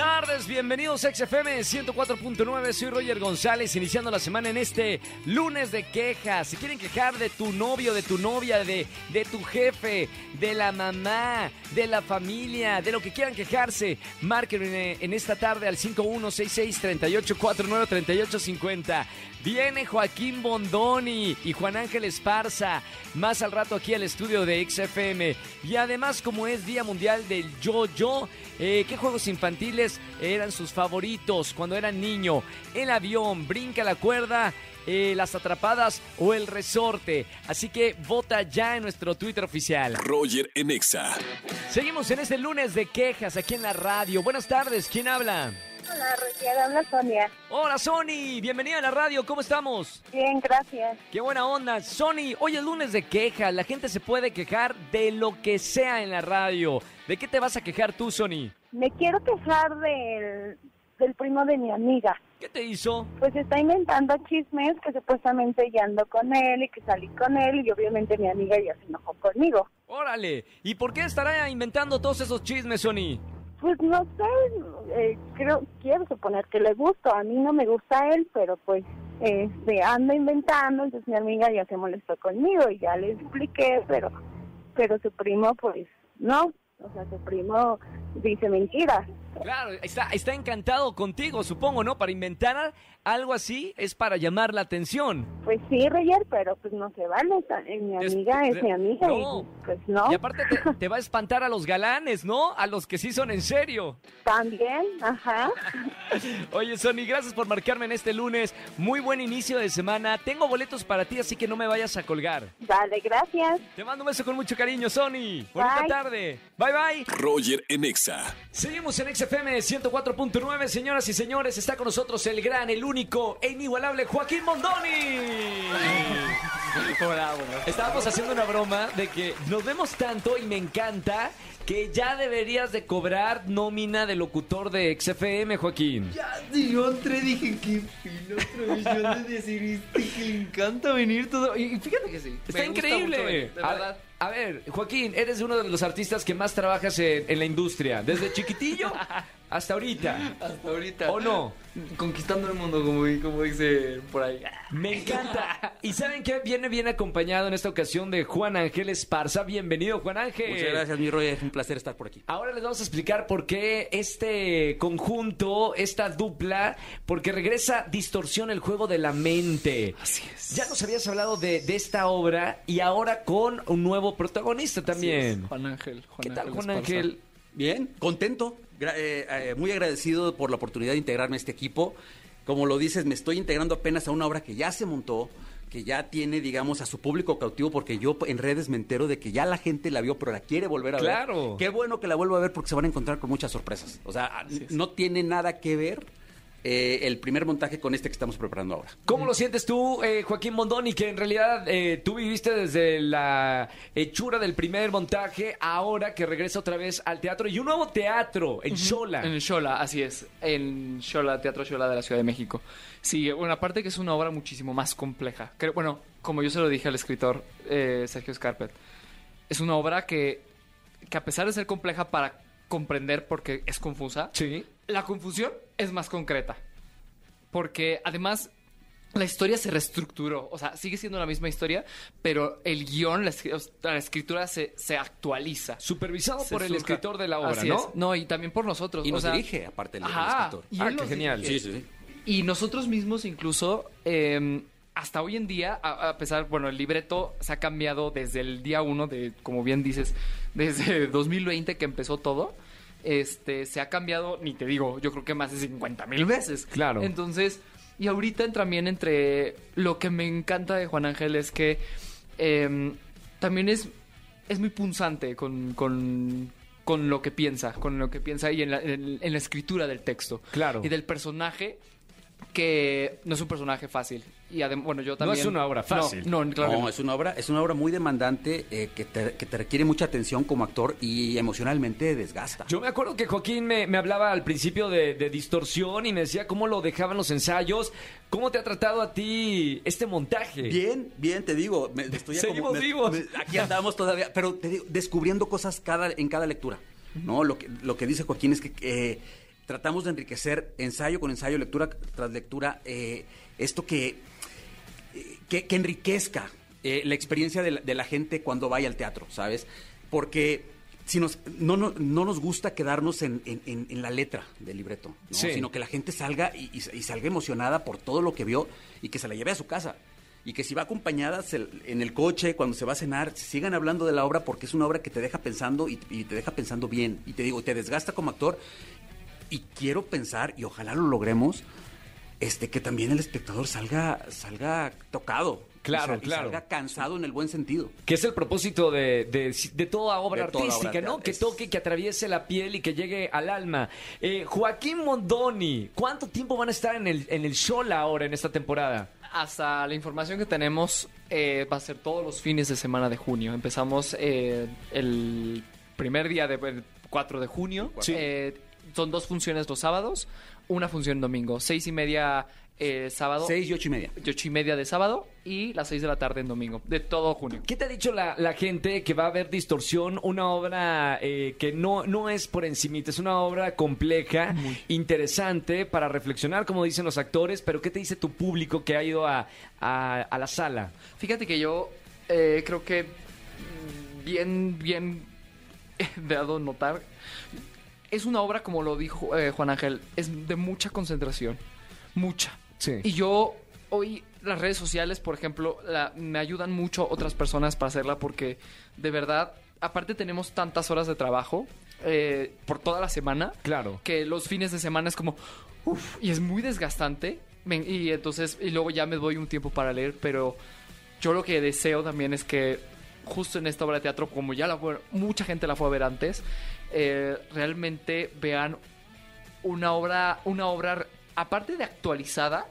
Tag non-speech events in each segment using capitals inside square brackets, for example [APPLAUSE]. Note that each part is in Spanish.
Tardes, bienvenidos a XFM 104.9, soy Roger González, iniciando la semana en este lunes de quejas. Si quieren quejar de tu novio, de tu novia, de, de tu jefe, de la mamá, de la familia, de lo que quieran quejarse, marquen en, en esta tarde al 5166-3849-3850. Viene Joaquín Bondoni y Juan Ángel Esparza, más al rato aquí al estudio de XFM. Y además, como es Día Mundial del Yo-Yo, eh, ¿qué juegos infantiles eran sus favoritos cuando eran niño? El avión, brinca la cuerda, eh, las atrapadas o el resorte. Así que vota ya en nuestro Twitter oficial. Roger en Exa. Seguimos en este lunes de quejas aquí en la radio. Buenas tardes, ¿quién habla? Hola, Roger, habla Sonia. Hola Sony, bienvenida a la radio, ¿cómo estamos? Bien, gracias. Qué buena onda. Sony, hoy es lunes de quejas. La gente se puede quejar de lo que sea en la radio. ¿De qué te vas a quejar tú, Sony? Me quiero quejar del, del primo de mi amiga. ¿Qué te hizo? Pues está inventando chismes que supuestamente ya ando con él y que salí con él y obviamente mi amiga ya se enojó conmigo. Órale. ¿Y por qué estará inventando todos esos chismes, Sony? Pues no sé, eh, creo, quiero suponer que le gusto. A mí no me gusta él, pero pues este, anda inventando, entonces mi amiga ya se molestó conmigo y ya le expliqué, pero, pero su primo pues no, o sea, su primo dice mentiras. Claro, está, está encantado contigo, supongo, ¿no? Para inventar algo así es para llamar la atención. Pues sí, Roger, pero pues no se vale. eh, Mi Des- amiga es de- mi amiga no. y pues no. Y aparte te, te va a espantar a los galanes, ¿no? A los que sí son en serio. También, ajá. [LAUGHS] Oye, Sony, gracias por marcarme en este lunes. Muy buen inicio de semana. Tengo boletos para ti, así que no me vayas a colgar. Dale, gracias. Te mando un beso con mucho cariño, Sony. Bonita tarde. Bye, bye. Roger en Exa. Seguimos en XFM 104.9, señoras y señores. Está con nosotros el gran, el único e inigualable Joaquín Mondoni. [LAUGHS] Hola, bueno. Estábamos haciendo una broma de que nos vemos tanto y me encanta que ya deberías de cobrar nómina de locutor de XFM, Joaquín. Ya, yo entré, dije, qué fino tradición de decir este, que le encanta venir todo. Y, fíjate que sí. Está me gusta increíble. mucho venir, de verdad. A, ver, Joaquín, eres uno de los artistas que más trabajas en, en la industria, desde chiquitillo hasta ahorita. Hasta ahorita. ¿O no? Conquistando el mundo, como, como dice por ahí. Me encanta. ¿Y saben qué? Viene bien acompañado en esta ocasión de Juan Ángel Esparza. Bienvenido, Juan Ángel. Muchas gracias, mi Roger. Es un placer estar por aquí. Ahora les vamos a explicar por qué este conjunto, esta dupla, porque regresa Distorsión, el juego de la mente. Así es. Ya nos habías hablado de, de esta obra y ahora con un nuevo protagonista también. Juan Ángel. Juan ¿Qué tal, Ángel Juan Esparza. Ángel? Bien, contento, gra- eh, eh, muy agradecido por la oportunidad de integrarme a este equipo. Como lo dices, me estoy integrando apenas a una obra que ya se montó, que ya tiene, digamos, a su público cautivo, porque yo en redes me entero de que ya la gente la vio, pero la quiere volver a Claro. ver. Qué bueno que la vuelva a ver porque se van a encontrar con muchas sorpresas. O sea, no tiene nada que ver eh, el primer montaje con este que estamos preparando ahora. ¿Cómo lo sientes tú, eh, Joaquín Mondoni, que en realidad eh, tú viviste desde la hechura del primer montaje, ahora que regresa otra vez al teatro y un nuevo teatro en Xola? En Xola, así es. En Xola, Teatro Xola de la Ciudad de México. Sí, bueno, aparte que es una obra muchísimo más compleja. Creo- bueno, como yo se lo dije al escritor eh, Sergio Scarpet, es una obra que, que a pesar de ser compleja para comprender porque es confusa, Sí. la confusión es más concreta. Porque además la historia se reestructuró. O sea, sigue siendo la misma historia, pero el guion, la, escritura se, se actualiza. Supervisado Se por el escritor de la obra, Así ¿no? es. No, y también por nosotros. Y o nos sea, dirige, aparte, el, el Ajá, escritor. y Ah, qué genial. Sí, sí, sí. Y nosotros mismos incluso, eh, hasta hoy en día, a, a pesar, bueno, el libreto se ha cambiado desde el día uno de, como bien dices, desde [LAUGHS] 2020 que empezó todo. Este, se ha cambiado, ni te digo, yo creo que más de 50 mil veces. Claro. Entonces, y ahorita también entre lo que me encanta de Juan Ángel es que eh, también es, es muy punzante con, con, con lo que piensa, con lo que piensa y en la, en- en la escritura del texto Claro. y del personaje que no es un personaje fácil. Y bueno, yo No también... es una obra fácil. No, no, claro no, no. es una obra, es una obra muy demandante eh, que, te, que te requiere mucha atención como actor y emocionalmente desgasta. Yo me acuerdo que Joaquín me, me hablaba al principio de, de distorsión y me decía cómo lo dejaban los ensayos. ¿Cómo te ha tratado a ti este montaje? Bien, bien, te digo, me, estoy Seguimos me- vivos. me- aquí andamos todavía, pero te digo, descubriendo cosas cada, en cada lectura. ¿no? Lo, que, lo que dice Joaquín es que eh, tratamos de enriquecer ensayo con ensayo, lectura tras lectura, eh, esto que, que, que enriquezca eh, la experiencia de la, de la gente cuando vaya al teatro, ¿sabes? Porque si nos, no, no, no nos gusta quedarnos en, en- en- en la letra del libreto, ¿no? Sí. sino que la gente salga y, y- y salga emocionada por todo lo que vio y que se la lleve a su casa. Y que si va acompañada se- en el coche, cuando se va a cenar, sigan hablando de la obra porque es una obra que te deja pensando y, y te deja pensando bien. Y te digo, te desgasta como actor. Y quiero pensar, y ojalá lo logremos, este que también el espectador salga, salga tocado. Claro, Y sal- y claro. Salga cansado en el buen sentido. Que es el propósito de, de- de toda obra De toda artística, obra ¿no? Que toque, que atraviese la piel y que llegue al alma. Eh, Joaquín Mondoni, ¿cuánto tiempo van a estar en el, en el show ahora, en esta temporada? Hasta la información que tenemos eh, va a ser todos los fines de semana de junio. Empezamos eh, el primer día de el 4 de junio. Sí. Eh, son dos funciones los sábados, una función domingo. Seis y media eh, sábado, Seis y ocho y media. y ocho y media de sábado y las seis de la tarde en domingo. De todo junio. ¿Qué te ha dicho la, la gente que va a haber distorsión? Una obra eh, que no, no es por encimita, es una obra compleja, interesante para reflexionar, como dicen los actores, pero ¿qué te dice tu público que ha ido a, a- a la sala? Fíjate que yo eh, creo que bien, bien [LAUGHS] he dado notar. Es una obra, como lo dijo eh, Juan Ángel, es de mucha concentración. Mucha. Sí. Y yo hoy las redes sociales, por ejemplo, la- me ayudan mucho otras personas para hacerla porque de verdad, aparte tenemos tantas horas de trabajo eh, por toda la semana Claro. que los fines de semana es como uf, y es muy desgastante y entonces y luego ya me doy un tiempo para leer pero yo lo que deseo también es que justo en esta obra de teatro como ya la fue mucha gente la fue a ver antes eh, realmente vean una obra una obra aparte de actualizada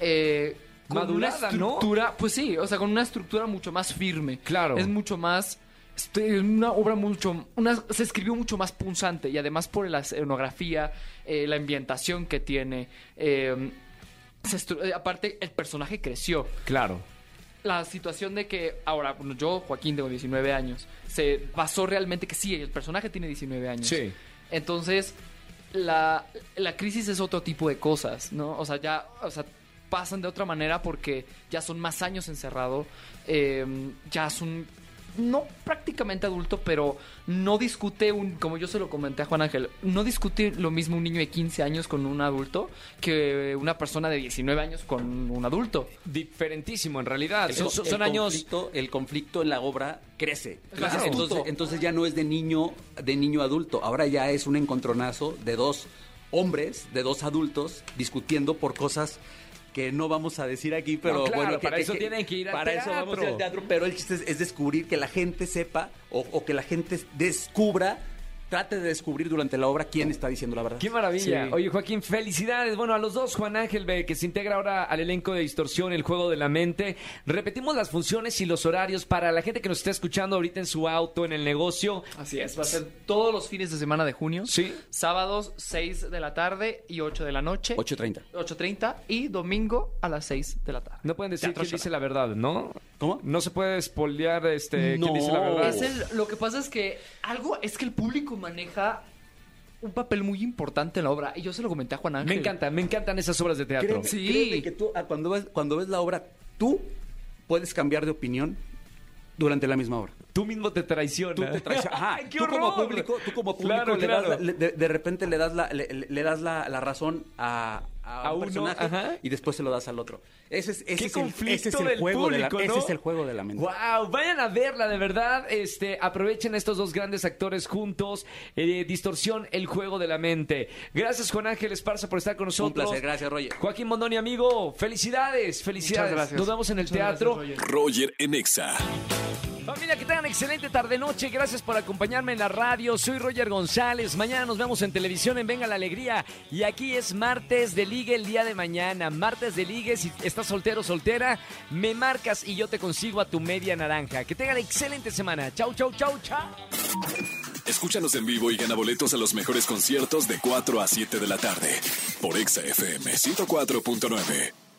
eh, con Madurada, una ¿no? estructura pues sí o sea con una estructura mucho más firme Claro. es mucho más este, una obra mucho una, se escribió mucho más punzante y además por la escenografía eh, la ambientación que tiene eh, se aparte el personaje creció Claro. La situación de que ahora bueno, yo Joaquín tengo 19 años se basó realmente que sí el personaje tiene 19 años Sí. entonces la, la crisis es otro tipo de cosas no o sea ya o sea pasan de otra manera porque ya son más años encerrado eh, ya son no prácticamente adulto, pero no discute un, como yo se lo comenté a Juan Ángel, no discute lo mismo un niño de 15 años con un adulto que una persona de 19 años con un adulto. Diferentísimo, en realidad. El Son, el años... conflicto- el conflicto en la obra crece. Claro. Entonces, entonces, ya no es de niño, de niño adulto. Ahora ya es un encontronazo de dos hombres, de dos adultos, discutiendo por cosas que no vamos a decir aquí, pero No, claro, bueno, que- para que- eso que- tienen que ir al Para eso vamos al teatro, pero el chiste es, es descubrir que la gente sepa o, o que la gente descubra, trate de descubrir durante la obra quién está diciendo la verdad. Qué maravilla. Sí. Oye, Joaquín, felicidades. Bueno, a los dos, Juan Ángel, ve, que se integra ahora al elenco de Distorsión, el juego de la mente. Repetimos las funciones y los horarios para la gente que nos está escuchando ahorita en su auto, en el negocio. Así es, va a ser todos los fines de semana de junio. Sí. Sábados 6 de la tarde y 8 de la noche. 8.30. 8.30 y domingo a las 6 de la tarde. No pueden decir quién dice la verdad, ¿no? ¿Cómo? No se puede spoilear este, quién No. dice la verdad. Es el- lo que pasa es que algo es que el público maneja un papel muy importante en la obra y yo se lo comenté a Juan Ángel. Me encanta, me encantan esas obras de teatro. Créeme, Sí. créeme que tú, ah, cuando ves, cuando ves la obra, tú puedes cambiar de opinión durante la misma obra. Tú mismo te traicionas. Tú te traes- [LAUGHS] ajá, ¡Ay, qué tú como público, tú como público Claro, le claro. das la- le- de, de repente le das la, le, le das la, la razón a, a A un uno, personaje ajá. y después se lo das al otro. Ese es, ese Qué es el, conflicto ese es el del juego de la, público, ese es el juego de la mente. Wow, vayan a verla de verdad. Este, aprovechen a estos dos grandes actores juntos. Eh, Distorsión, el juego de la mente. Gracias Juan Ángel Esparza por estar con nosotros. Un placer, gracias Roger. Joaquín Mondoni, amigo, felicidades, felicidades. Muchas gracias. Nos vemos en el Muchas teatro. gracias, Roger. Roger en Exa. Familia, que tengan excelente tarde-noche. Gracias por acompañarme en la radio. Soy Roger González. Mañana nos vemos en televisión en Venga la Alegría. Y aquí es martes de ligue el día de mañana. Martes de ligue. Si estás soltero o soltera, me marcas y yo te consigo a tu media naranja. Que tengan excelente semana. Chau, chau, chau, chau. Escúchanos en vivo y gana boletos a los mejores conciertos de 4 a 7 de la tarde por Exa FM 104.9.